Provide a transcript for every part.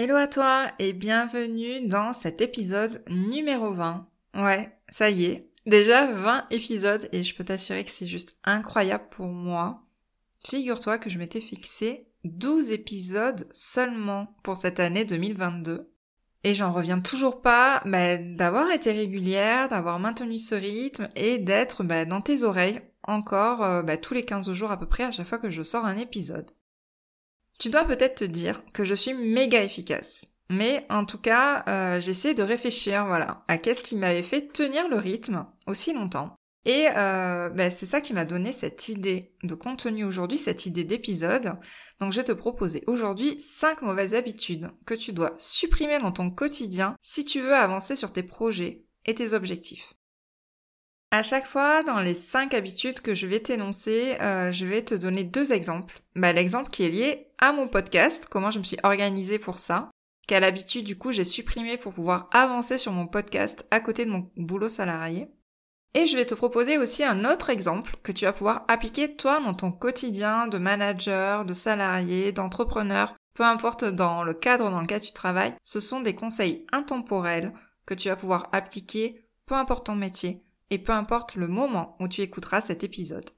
Hello à toi et bienvenue dans cet épisode numéro 20. Ouais, ça y est, déjà 20 épisodes et je peux t'assurer que c'est juste incroyable pour moi. Figure-toi que je m'étais fixé 12 épisodes seulement pour cette année 2022. Et j'en reviens toujours pas bah, d'avoir été régulière, d'avoir maintenu ce rythme et d'être bah, dans tes oreilles encore euh, bah, tous les 15 jours à peu près à chaque fois que je sors un épisode. Tu dois peut-être te dire que je suis méga efficace. Mais en tout cas, euh, j'essaie de réfléchir, voilà, à qu'est-ce qui m'avait fait tenir le rythme aussi longtemps. Et euh, ben, c'est ça qui m'a donné cette idée de contenu aujourd'hui, cette idée d'épisode. Donc je vais te proposer aujourd'hui 5 mauvaises habitudes que tu dois supprimer dans ton quotidien si tu veux avancer sur tes projets et tes objectifs. À chaque fois, dans les cinq habitudes que je vais t'énoncer, euh, je vais te donner deux exemples. Bah, L'exemple qui est lié à mon podcast, comment je me suis organisée pour ça, quelle habitude du coup j'ai supprimé pour pouvoir avancer sur mon podcast à côté de mon boulot salarié. Et je vais te proposer aussi un autre exemple que tu vas pouvoir appliquer toi dans ton quotidien de manager, de salarié, d'entrepreneur, peu importe dans le cadre dans lequel tu travailles, ce sont des conseils intemporels que tu vas pouvoir appliquer peu importe ton métier et peu importe le moment où tu écouteras cet épisode.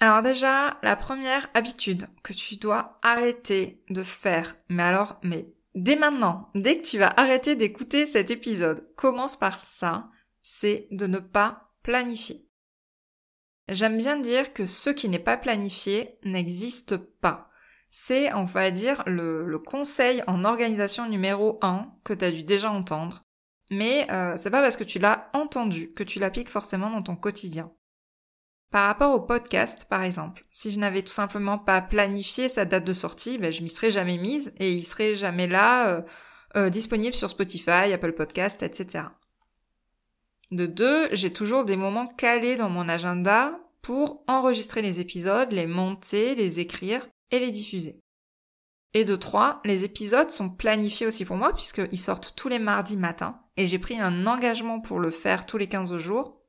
Alors déjà, la première habitude que tu dois arrêter de faire, mais alors, mais dès maintenant, dès que tu vas arrêter d'écouter cet épisode, commence par ça, c'est de ne pas planifier. J'aime bien dire que ce qui n'est pas planifié n'existe pas. C'est, on va dire, le, conseil en organisation numéro 1 que tu as dû déjà entendre. Mais euh, c'est pas parce que tu l'as entendu que tu l'appliques forcément dans ton quotidien. Par rapport au podcast, par exemple, si je n'avais tout simplement pas planifié sa date de sortie, ben, je m'y serais jamais mise et il serait jamais là, euh, euh, disponible sur Spotify, Apple Podcast, etc. De deux, j'ai toujours des moments calés dans mon agenda pour enregistrer les épisodes, les monter, les écrire et les diffuser. Et de trois, les épisodes sont planifiés aussi pour moi puisqu'ils sortent tous les mardis matin et j'ai pris un engagement pour le faire tous les 15 jours.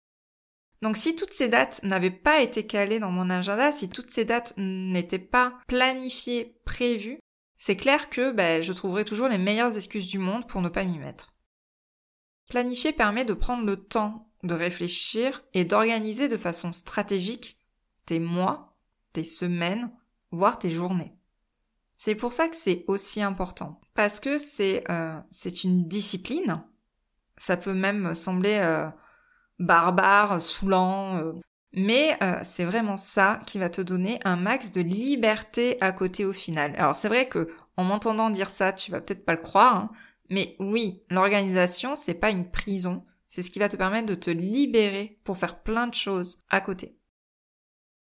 Donc si toutes ces dates n'avaient pas été calées dans mon agenda, si toutes ces dates n'étaient pas planifiées, prévues, c'est clair que ben, je trouverais toujours les meilleures excuses du monde pour ne pas m'y mettre. Planifier permet de prendre le temps de réfléchir et d'organiser de façon stratégique tes mois, tes semaines, voire tes journées. C'est pour ça que c'est aussi important. Parce que c'est euh, une discipline. Ça peut même sembler euh, barbare, saoulant. Euh, mais euh, c'est vraiment ça qui va te donner un max de liberté à côté au final. Alors c'est vrai que en m'entendant dire ça, tu vas peut-être pas le croire, hein, mais oui, l'organisation c'est pas une prison, c'est ce qui va te permettre de te libérer pour faire plein de choses à côté.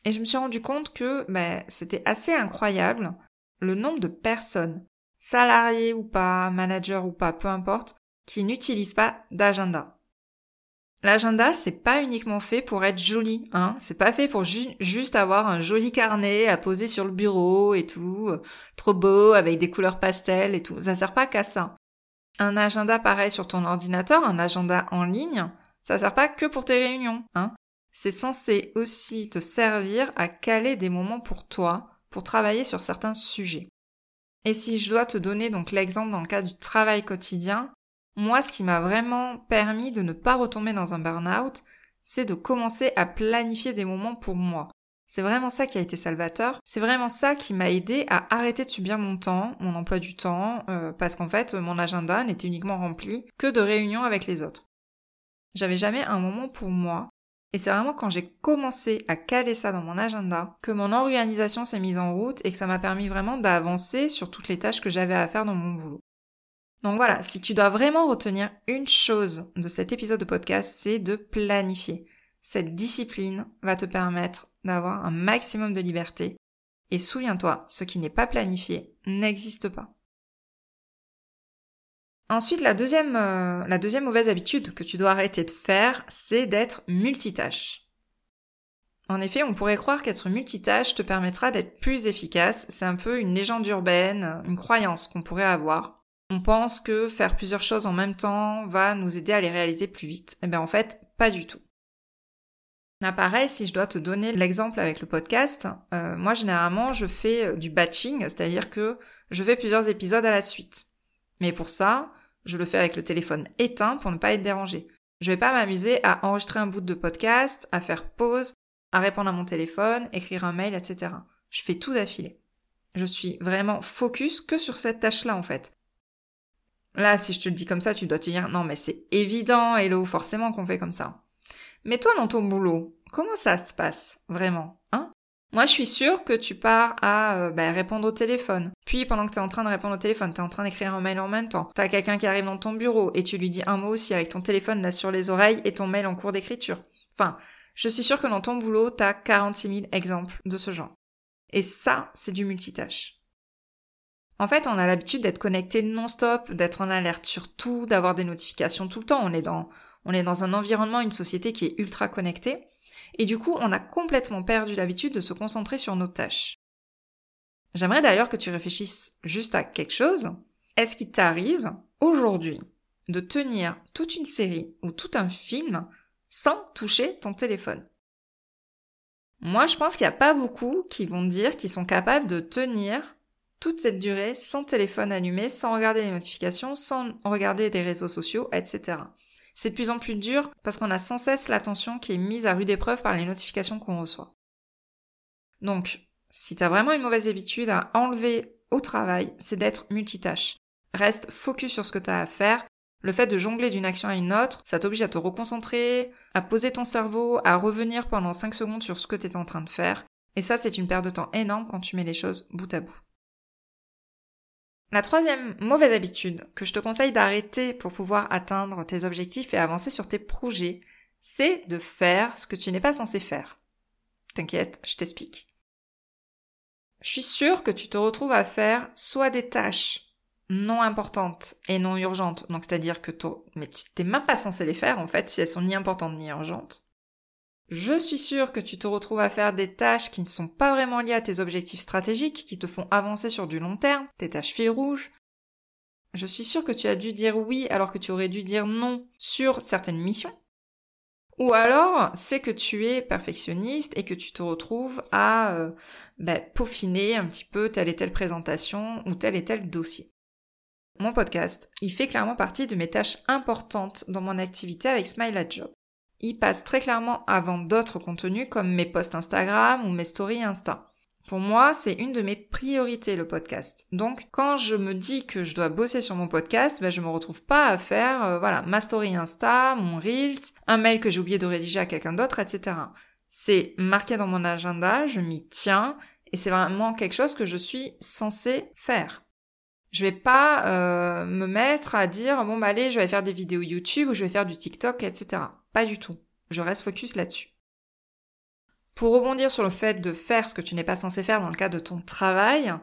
Et je me suis rendu compte que ben, c'était assez incroyable le nombre de personnes, salariés ou pas, managers ou pas, peu importe, qui n'utilisent pas d'agenda. L'agenda, c'est pas uniquement fait pour être joli, hein. C'est pas fait pour juste avoir un joli carnet à poser sur le bureau et tout, trop beau, avec des couleurs pastel et tout. Ça sert pas qu'à ça. Un agenda pareil sur ton ordinateur, un agenda en ligne, ça sert pas que pour tes réunions, hein. C'est censé aussi te servir à caler des moments pour toi, pour travailler sur certains sujets. Et si je dois te donner donc l'exemple dans le cas du travail quotidien, moi ce qui m'a vraiment permis de ne pas retomber dans un burn-out, c'est de commencer à planifier des moments pour moi. C'est vraiment ça qui a été salvateur. C'est vraiment ça qui m'a aidé à arrêter de subir mon temps, mon emploi du temps, euh, parce qu'en fait mon agenda n'était uniquement rempli que de réunions avec les autres. J'avais jamais un moment pour moi et c'est vraiment quand j'ai commencé à caler ça dans mon agenda que mon organisation s'est mise en route et que ça m'a permis vraiment d'avancer sur toutes les tâches que j'avais à faire dans mon boulot. Donc voilà, si tu dois vraiment retenir une chose de cet épisode de podcast, c'est de planifier. Cette discipline va te permettre d'avoir un maximum de liberté. Et souviens-toi, ce qui n'est pas planifié n'existe pas. Ensuite, la deuxième, euh, la deuxième mauvaise habitude que tu dois arrêter de faire, c'est d'être multitâche. En effet, on pourrait croire qu'être multitâche te permettra d'être plus efficace. C'est un peu une légende urbaine, une croyance qu'on pourrait avoir. On pense que faire plusieurs choses en même temps va nous aider à les réaliser plus vite. Eh bien en fait, pas du tout. Là pareil, si je dois te donner l'exemple avec le podcast, euh, moi généralement je fais euh, du batching, c'est-à-dire que je fais plusieurs épisodes à la suite. Mais pour ça, je le fais avec le téléphone éteint pour ne pas être dérangé. Je vais pas m'amuser à enregistrer un bout de podcast, à faire pause, à répondre à mon téléphone, écrire un mail, etc. Je fais tout d'affilée. Je suis vraiment focus que sur cette tâche-là, en fait. Là, si je te le dis comme ça, tu dois te dire, non, mais c'est évident, Hello, forcément qu'on fait comme ça. Mais toi, dans ton boulot, comment ça se passe, vraiment, hein? Moi, je suis sûre que tu pars à euh, bah, répondre au téléphone. Puis, pendant que tu es en train de répondre au téléphone, tu es en train d'écrire un mail en même temps. Tu as quelqu'un qui arrive dans ton bureau et tu lui dis un mot aussi avec ton téléphone là sur les oreilles et ton mail en cours d'écriture. Enfin, je suis sûre que dans ton boulot, tu as 46 000 exemples de ce genre. Et ça, c'est du multitâche. En fait, on a l'habitude d'être connecté non-stop, d'être en alerte sur tout, d'avoir des notifications tout le temps. On est dans, on est dans un environnement, une société qui est ultra connectée. Et du coup, on a complètement perdu l'habitude de se concentrer sur nos tâches. J'aimerais d'ailleurs que tu réfléchisses juste à quelque chose. Est-ce qu'il t'arrive, aujourd'hui, de tenir toute une série ou tout un film sans toucher ton téléphone? Moi, je pense qu'il n'y a pas beaucoup qui vont dire qu'ils sont capables de tenir toute cette durée sans téléphone allumé, sans regarder les notifications, sans regarder des réseaux sociaux, etc. C'est de plus en plus dur parce qu'on a sans cesse l'attention qui est mise à rude épreuve par les notifications qu'on reçoit. Donc, si tu as vraiment une mauvaise habitude à enlever au travail, c'est d'être multitâche. Reste focus sur ce que tu as à faire le fait de jongler d'une action à une autre, ça t'oblige à te reconcentrer, à poser ton cerveau, à revenir pendant 5 secondes sur ce que tu es en train de faire. Et ça, c'est une perte de temps énorme quand tu mets les choses bout à bout. La troisième mauvaise habitude que je te conseille d'arrêter pour pouvoir atteindre tes objectifs et avancer sur tes projets, c'est de faire ce que tu n'es pas censé faire. T'inquiète, je t'explique. Je suis sûre que tu te retrouves à faire soit des tâches non importantes et non urgentes, donc c'est-à-dire que toi, mais tu t'es même pas censé les faire en fait si elles sont ni importantes ni urgentes. Je suis sûre que tu te retrouves à faire des tâches qui ne sont pas vraiment liées à tes objectifs stratégiques, qui te font avancer sur du long terme, tes tâches fil rouge. Je suis sûre que tu as dû dire oui alors que tu aurais dû dire non sur certaines missions. Ou alors, c'est que tu es perfectionniste et que tu te retrouves à euh, ben, peaufiner un petit peu telle et telle présentation ou tel et tel dossier mon podcast, il fait clairement partie de mes tâches importantes dans mon activité avec Smile at Job. Il passe très clairement avant d'autres contenus comme mes posts Instagram ou mes stories Insta. Pour moi, c'est une de mes priorités le podcast. Donc, quand je me dis que je dois bosser sur mon podcast, ben, je me retrouve pas à faire, euh, voilà, ma story Insta, mon Reels, un mail que j'ai oublié de rédiger à quelqu'un d'autre, etc. C'est marqué dans mon agenda, je m'y tiens, et c'est vraiment quelque chose que je suis censée faire. Je vais pas euh, me mettre à dire bon bah allez, je vais faire des vidéos YouTube ou je vais faire du TikTok, etc. Pas du tout. Je reste focus là-dessus. Pour rebondir sur le fait de faire ce que tu n'es pas censé faire dans le cadre de ton travail,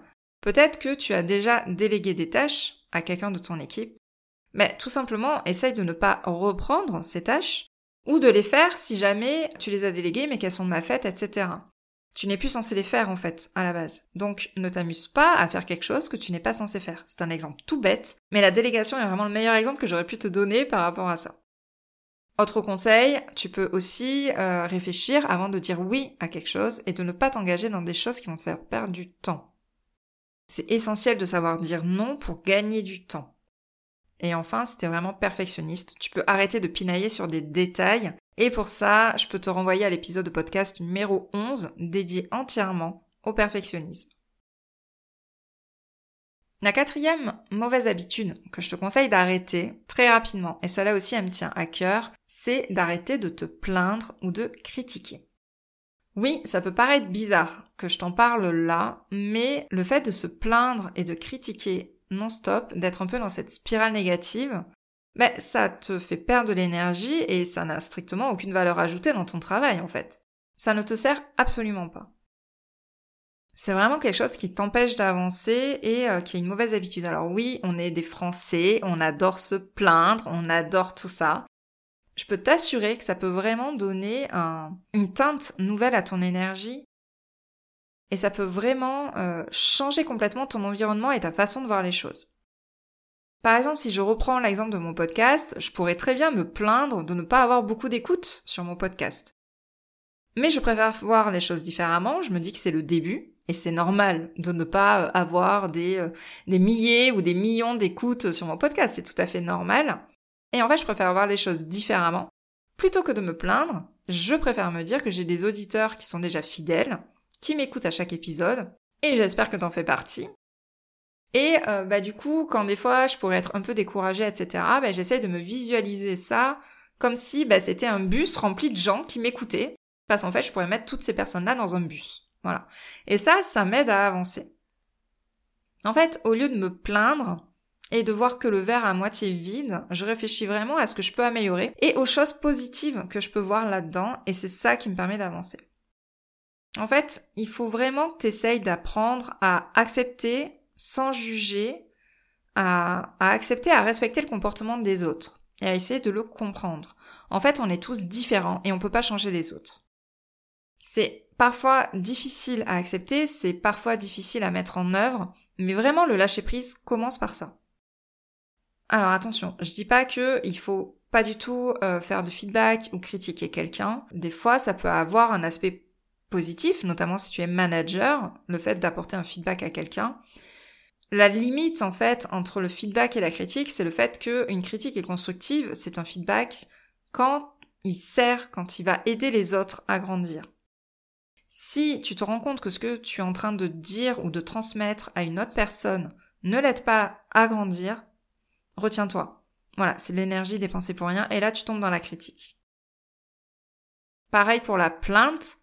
peut-être que tu as déjà délégué des tâches à quelqu'un de ton équipe, mais tout simplement essaye de ne pas reprendre ces tâches ou de les faire si jamais tu les as déléguées mais qu'elles sont mal faites, etc. Tu n'es plus censé les faire en fait, à la base. Donc ne t'amuse pas à faire quelque chose que tu n'es pas censé faire. C'est un exemple tout bête, mais la délégation est vraiment le meilleur exemple que j'aurais pu te donner par rapport à ça. Autre conseil, tu peux aussi euh, réfléchir avant de dire oui à quelque chose et de ne pas t'engager dans des choses qui vont te faire perdre du temps. C'est essentiel de savoir dire non pour gagner du temps. Et enfin, si t'es vraiment perfectionniste, tu peux arrêter de pinailler sur des détails et pour ça, je peux te renvoyer à l'épisode de podcast numéro 11 dédié entièrement au perfectionnisme. La quatrième mauvaise habitude que je te conseille d'arrêter très rapidement, et celle-là aussi elle me tient à cœur, c'est d'arrêter de te plaindre ou de critiquer. Oui, ça peut paraître bizarre que je t'en parle là, mais le fait de se plaindre et de critiquer non-stop, d'être un peu dans cette spirale négative, mais ça te fait perdre de l'énergie et ça n'a strictement aucune valeur ajoutée dans ton travail en fait. Ça ne te sert absolument pas. C'est vraiment quelque chose qui t'empêche d'avancer et euh, qui est une mauvaise habitude. Alors oui, on est des Français, on adore se plaindre, on adore tout ça. Je peux t'assurer que ça peut vraiment donner une teinte nouvelle à ton énergie et ça peut vraiment euh, changer complètement ton environnement et ta façon de voir les choses. Par exemple, si je reprends l'exemple de mon podcast, je pourrais très bien me plaindre de ne pas avoir beaucoup d'écoute sur mon podcast. Mais je préfère voir les choses différemment, je me dis que c'est le début, et c'est normal de ne pas euh, avoir des, euh, des milliers ou des millions d'écoutes sur mon podcast, c'est tout à fait normal. Et en fait, je préfère voir les choses différemment. Plutôt que de me plaindre, je préfère me dire que j'ai des auditeurs qui sont déjà fidèles, qui m'écoutent à chaque épisode, et j'espère que t'en fais partie. Et euh, bah du coup, quand des fois je pourrais être un peu découragée, etc., bah, j'essaie de me visualiser ça comme si bah, c'était un bus rempli de gens qui m'écoutaient, parce qu'en fait, je pourrais mettre toutes ces personnes-là dans un bus. Et ça, ça m'aide à avancer. En fait, au lieu de me plaindre et de voir que le verre à moitié vide, je réfléchis vraiment à ce que je peux améliorer et aux choses positives que je peux voir là-dedans et c'est ça qui me permet d'avancer. En fait, il faut vraiment que tu essayes d'apprendre à accepter sans juger, à, à accepter, à respecter le comportement des autres et à essayer de le comprendre. En fait, on est tous différents et on peut pas changer les autres. C'est parfois difficile à accepter, c'est parfois difficile à mettre en œuvre, mais vraiment le lâcher prise commence par ça. Alors attention, je dis pas que il faut pas du tout euh, faire de feedback ou critiquer quelqu'un. Des fois, ça peut avoir un aspect positif, notamment si tu es manager, le fait d'apporter un feedback à quelqu'un. La limite en fait entre le feedback et la critique, c'est le fait qu'une critique est constructive, c'est un feedback quand il sert, quand il va aider les autres à grandir. Si tu te rends compte que ce que tu es en train de dire ou de transmettre à une autre personne ne l'aide pas à grandir, retiens-toi. Voilà, c'est l'énergie dépensée pour rien et là tu tombes dans la critique. Pareil pour la plainte.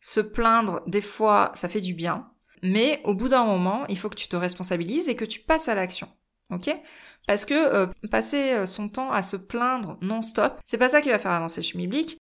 Se plaindre, des fois, ça fait du bien. Mais au bout d'un moment, il faut que tu te responsabilises et que tu passes à l'action. Ok? Parce que euh, passer euh, son temps à se plaindre non-stop, c'est pas ça qui va faire avancer le schmilblick.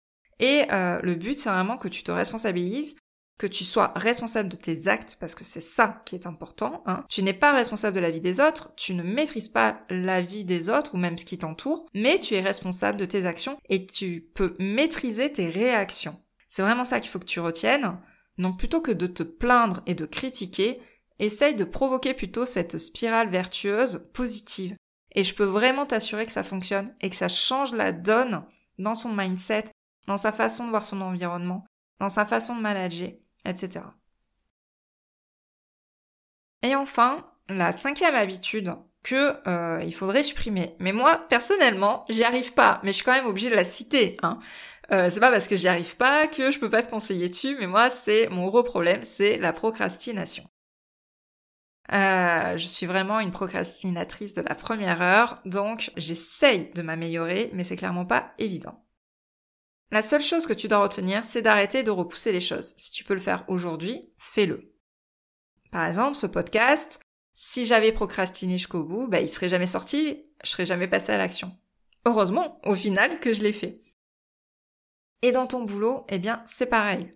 Et euh, le but, c'est vraiment que tu te responsabilises, que tu sois responsable de tes actes, parce que c'est ça qui est important. Hein. Tu n'es pas responsable de la vie des autres, tu ne maîtrises pas la vie des autres ou même ce qui t'entoure, mais tu es responsable de tes actions et tu peux maîtriser tes réactions. C'est vraiment ça qu'il faut que tu retiennes. Donc plutôt que de te plaindre et de critiquer, essaye de provoquer plutôt cette spirale vertueuse positive. Et je peux vraiment t'assurer que ça fonctionne et que ça change la donne dans son mindset dans sa façon de voir son environnement, dans sa façon de manager, etc. Et enfin, la cinquième habitude que euh, il faudrait supprimer. Mais moi, personnellement, j'y arrive pas. Mais je suis quand même obligée de la citer. Hein. Euh, c'est pas parce que j'y arrive pas que je peux pas te conseiller dessus. Mais moi, c'est mon gros problème, c'est la procrastination. Euh, je suis vraiment une procrastinatrice de la première heure, donc j'essaye de m'améliorer, mais c'est clairement pas évident. La seule chose que tu dois retenir, c'est d'arrêter de repousser les choses. Si tu peux le faire aujourd'hui, fais-le. Par exemple, ce podcast, si j'avais procrastiné jusqu'au bout, bah, il serait jamais sorti, je serais jamais passé à l'action. Heureusement, au final, que je l'ai fait. Et dans ton boulot, eh bien, c'est pareil.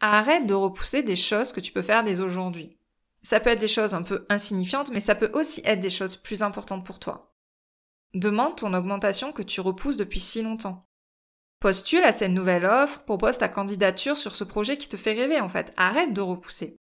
Arrête de repousser des choses que tu peux faire dès aujourd'hui. Ça peut être des choses un peu insignifiantes, mais ça peut aussi être des choses plus importantes pour toi. Demande ton augmentation que tu repousses depuis si longtemps. Postule à cette nouvelle offre, propose ta candidature sur ce projet qui te fait rêver en fait. Arrête de repousser.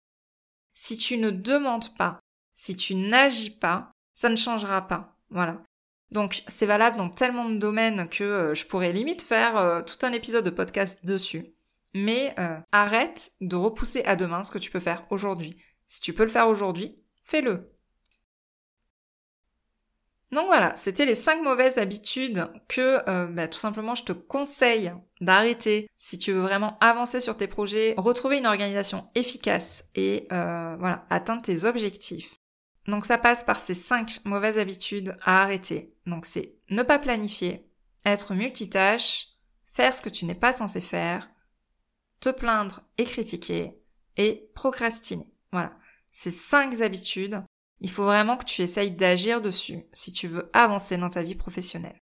Si tu ne demandes pas, si tu n'agis pas, ça ne changera pas. Voilà. Donc c'est valable dans tellement de domaines que euh, je pourrais limite faire euh, tout un épisode de podcast dessus. Mais euh, arrête de repousser à demain ce que tu peux faire aujourd'hui. Si tu peux le faire aujourd'hui, fais-le. Donc voilà, c'était les 5 mauvaises habitudes que euh, bah, tout simplement je te conseille d'arrêter si tu veux vraiment avancer sur tes projets, retrouver une organisation efficace et euh, voilà, atteindre tes objectifs. Donc ça passe par ces 5 mauvaises habitudes à arrêter. Donc c'est ne pas planifier, être multitâche, faire ce que tu n'es pas censé faire, te plaindre et critiquer et procrastiner. Voilà. Ces 5 habitudes il faut vraiment que tu essayes d'agir dessus si tu veux avancer dans ta vie professionnelle.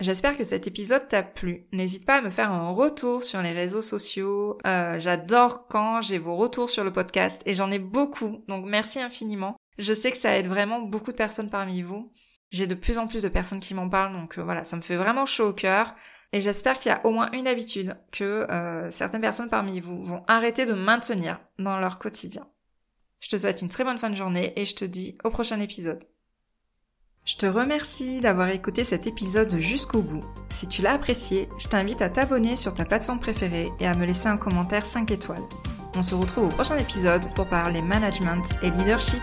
J'espère que cet épisode t'a plu. N'hésite pas à me faire un retour sur les réseaux sociaux. Euh, J'adore quand j'ai vos retours sur le podcast et j'en ai beaucoup, donc merci infiniment. Je sais que ça aide vraiment beaucoup de personnes parmi vous. J'ai de plus en plus de personnes qui m'en parlent, donc euh, voilà, ça me fait vraiment chaud au cœur. Et j'espère qu'il y a au moins une habitude que euh, certaines personnes parmi vous vont arrêter de maintenir dans leur quotidien. Je te souhaite une très bonne fin de journée et je te dis au prochain épisode. Je te remercie d'avoir écouté cet épisode jusqu'au bout. Si tu l'as apprécié, je t'invite à t'abonner sur ta plateforme préférée et à me laisser un commentaire 5 étoiles. On se retrouve au prochain épisode pour parler management et leadership.